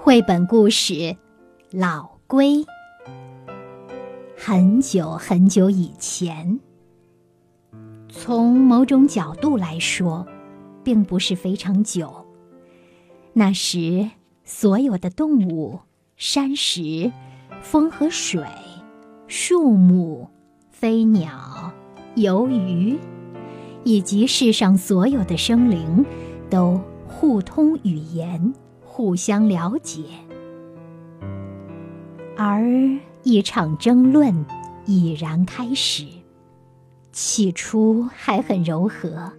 绘本故事《老龟》。很久很久以前，从某种角度来说，并不是非常久。那时，所有的动物、山石、风和水、树木、飞鸟、游鱼，以及世上所有的生灵，都互通语言。互相了解，而一场争论已然开始。起初还很柔和，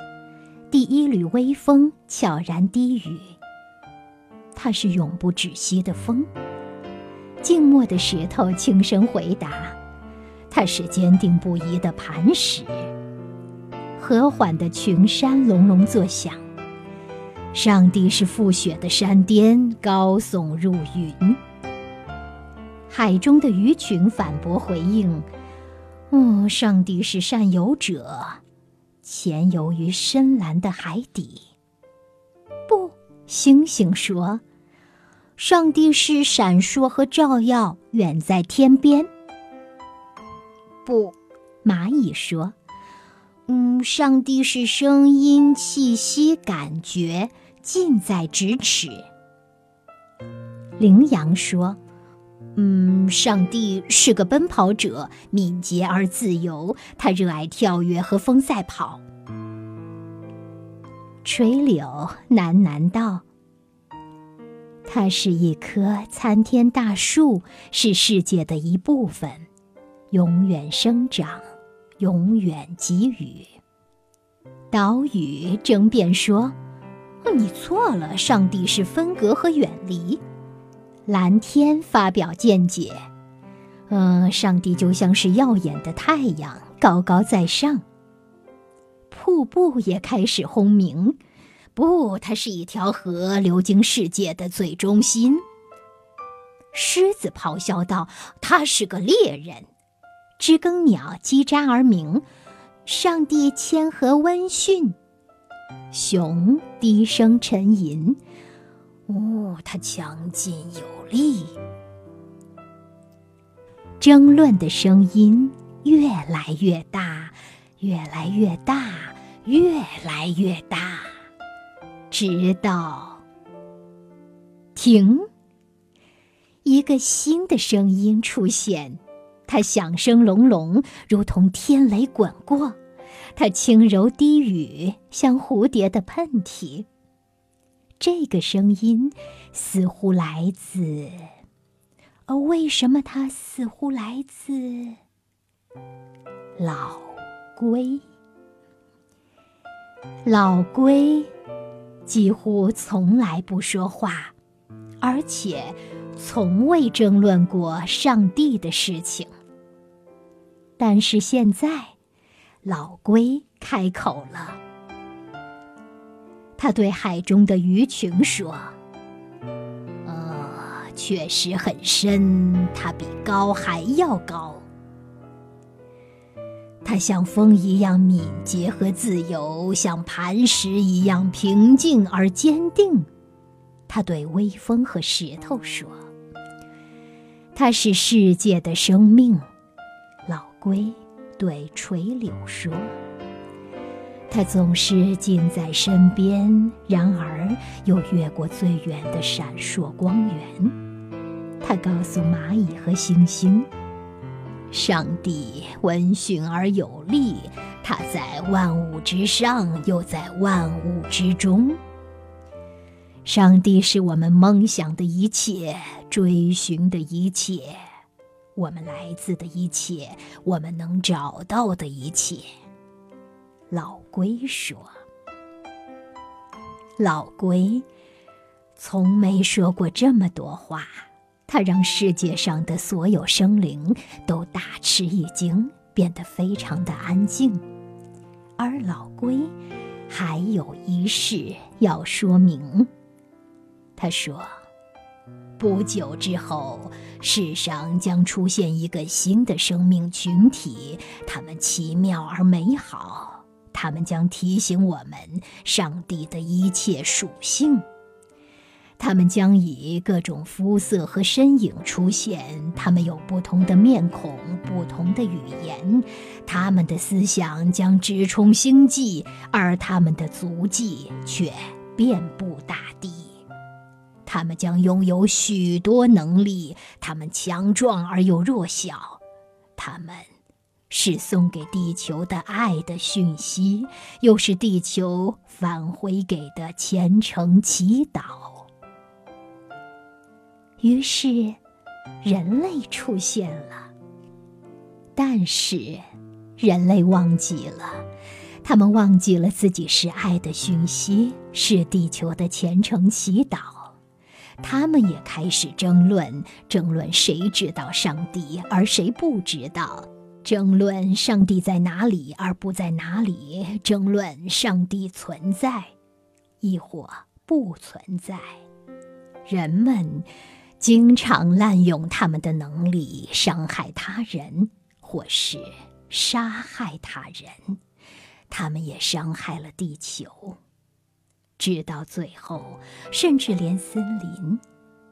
第一缕微风悄然低语。它是永不止息的风。静默的石头轻声回答。它是坚定不移的磐石。和缓的群山隆隆作响。上帝是覆雪的山巅，高耸入云。海中的鱼群反驳回应：“哦，上帝是善游者，潜游于深蓝的海底。”不，星星说：“上帝是闪烁和照耀，远在天边。”不，蚂蚁说。嗯，上帝是声音、气息、感觉，近在咫尺。羚羊说：“嗯，上帝是个奔跑者，敏捷而自由，他热爱跳跃和风赛跑。”垂柳喃喃道：“它是一棵参天大树，是世界的一部分，永远生长。”永远给予。岛屿争辩说：“你错了，上帝是分隔和远离。”蓝天发表见解：“嗯，上帝就像是耀眼的太阳，高高在上。”瀑布也开始轰鸣：“不，它是一条河，流经世界的最中心。”狮子咆哮道：“他是个猎人。”知更鸟叽喳而鸣，上帝谦和温驯；熊低声沉吟，哦，它强劲有力。争论的声音越来越大，越来越大，越来越大，直到停。一个新的声音出现。它响声隆隆，如同天雷滚过；它轻柔低语，像蝴蝶的喷嚏。这个声音似乎来自……哦，为什么它似乎来自老龟？老龟几乎从来不说话，而且从未争论过上帝的事情。但是现在，老龟开口了。他对海中的鱼群说：“呃，确实很深，它比高还要高。它像风一样敏捷和自由，像磐石一样平静而坚定。”他对微风和石头说：“它是世界的生命。”龟对垂柳说：“它总是近在身边，然而又越过最远的闪烁光源。”他告诉蚂蚁和星星：“上帝温驯而有力，他在万物之上，又在万物之中。上帝是我们梦想的一切，追寻的一切。”我们来自的一切，我们能找到的一切。老龟说：“老龟从没说过这么多话，它让世界上的所有生灵都大吃一惊，变得非常的安静。而老龟还有一事要说明。他说。”不久之后，世上将出现一个新的生命群体，他们奇妙而美好，他们将提醒我们上帝的一切属性。他们将以各种肤色和身影出现，他们有不同的面孔、不同的语言，他们的思想将直冲星际，而他们的足迹却遍布大地。他们将拥有许多能力，他们强壮而又弱小，他们是送给地球的爱的讯息，又是地球返回给的虔诚祈祷。于是，人类出现了。但是，人类忘记了，他们忘记了自己是爱的讯息，是地球的虔诚祈祷。他们也开始争论，争论谁知道上帝，而谁不知道；争论上帝在哪里，而不在哪里；争论上帝存在，亦或不存在。人们。经常滥用他们的能力，伤害他人，或是杀害他人。他们也伤害了地球，直到最后，甚至连森林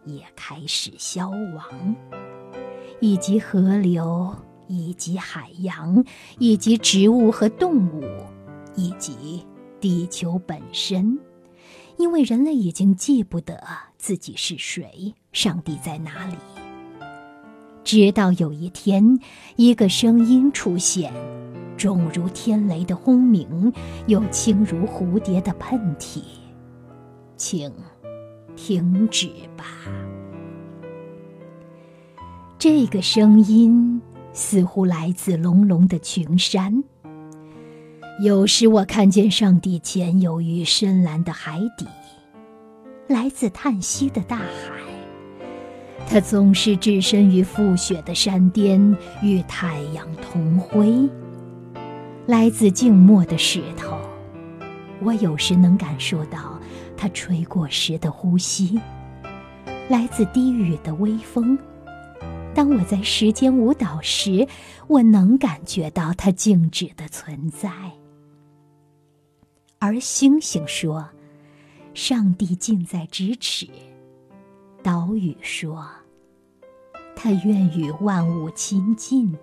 也开始消亡，以及河流，以及海洋，以及植物和动物，以及地球本身。因为人类已经记不得自己是谁，上帝在哪里。直到有一天，一个声音出现，重如天雷的轰鸣，又轻如蝴蝶的喷嚏，请停止吧。这个声音似乎来自隆隆的群山。有时我看见上帝潜游于深蓝的海底，来自叹息的大海。他总是置身于覆雪的山巅，与太阳同辉。来自静默的石头，我有时能感受到它吹过时的呼吸。来自低语的微风，当我在时间舞蹈时，我能感觉到它静止的存在。而星星说：“上帝近在咫尺。”岛屿说：“他愿与万物亲近。”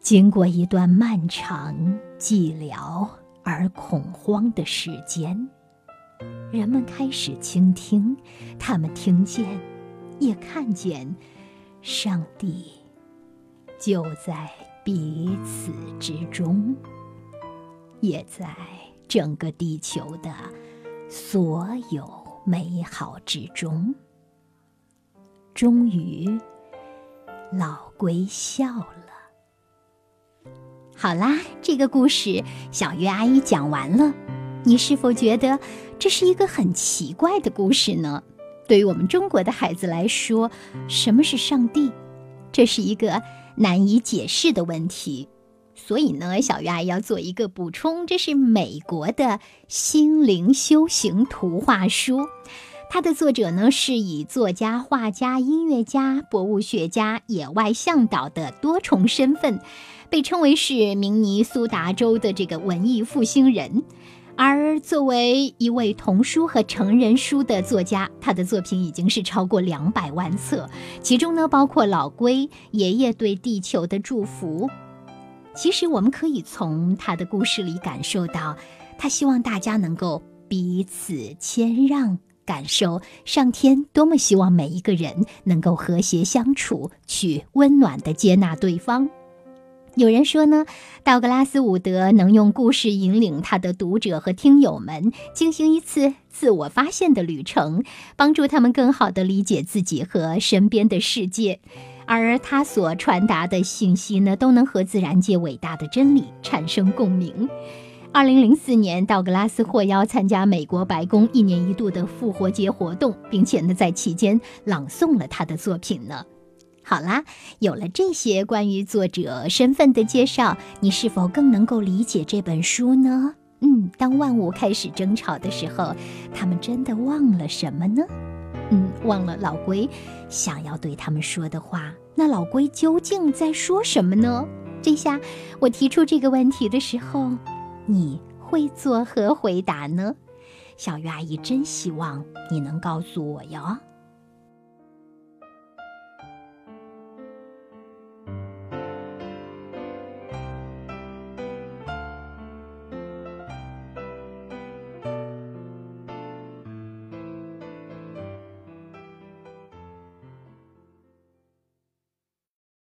经过一段漫长、寂寥而恐慌的时间，人们开始倾听，他们听见，也看见，上帝就在彼此之中。也在整个地球的所有美好之中。终于，老龟笑了。好啦，这个故事小月阿姨讲完了。你是否觉得这是一个很奇怪的故事呢？对于我们中国的孩子来说，什么是上帝？这是一个难以解释的问题。所以呢，小鱼阿姨要做一个补充，这是美国的心灵修行图画书，它的作者呢是以作家、画家、音乐家、博物学家、野外向导的多重身份，被称为是明尼苏达州的这个文艺复兴人。而作为一位童书和成人书的作家，他的作品已经是超过两百万册，其中呢包括《老龟爷爷对地球的祝福》。其实我们可以从他的故事里感受到，他希望大家能够彼此谦让，感受上天多么希望每一个人能够和谐相处，去温暖的接纳对方。有人说呢，道格拉斯·伍德能用故事引领他的读者和听友们进行一次自我发现的旅程，帮助他们更好地理解自己和身边的世界。而他所传达的信息呢，都能和自然界伟大的真理产生共鸣。二零零四年，道格拉斯获邀参加美国白宫一年一度的复活节活动，并且呢，在期间朗诵了他的作品呢。好啦，有了这些关于作者身份的介绍，你是否更能够理解这本书呢？嗯，当万物开始争吵的时候，他们真的忘了什么呢？忘了老龟想要对他们说的话。那老龟究竟在说什么呢？这下我提出这个问题的时候，你会作何回答呢？小鱼阿姨真希望你能告诉我哟。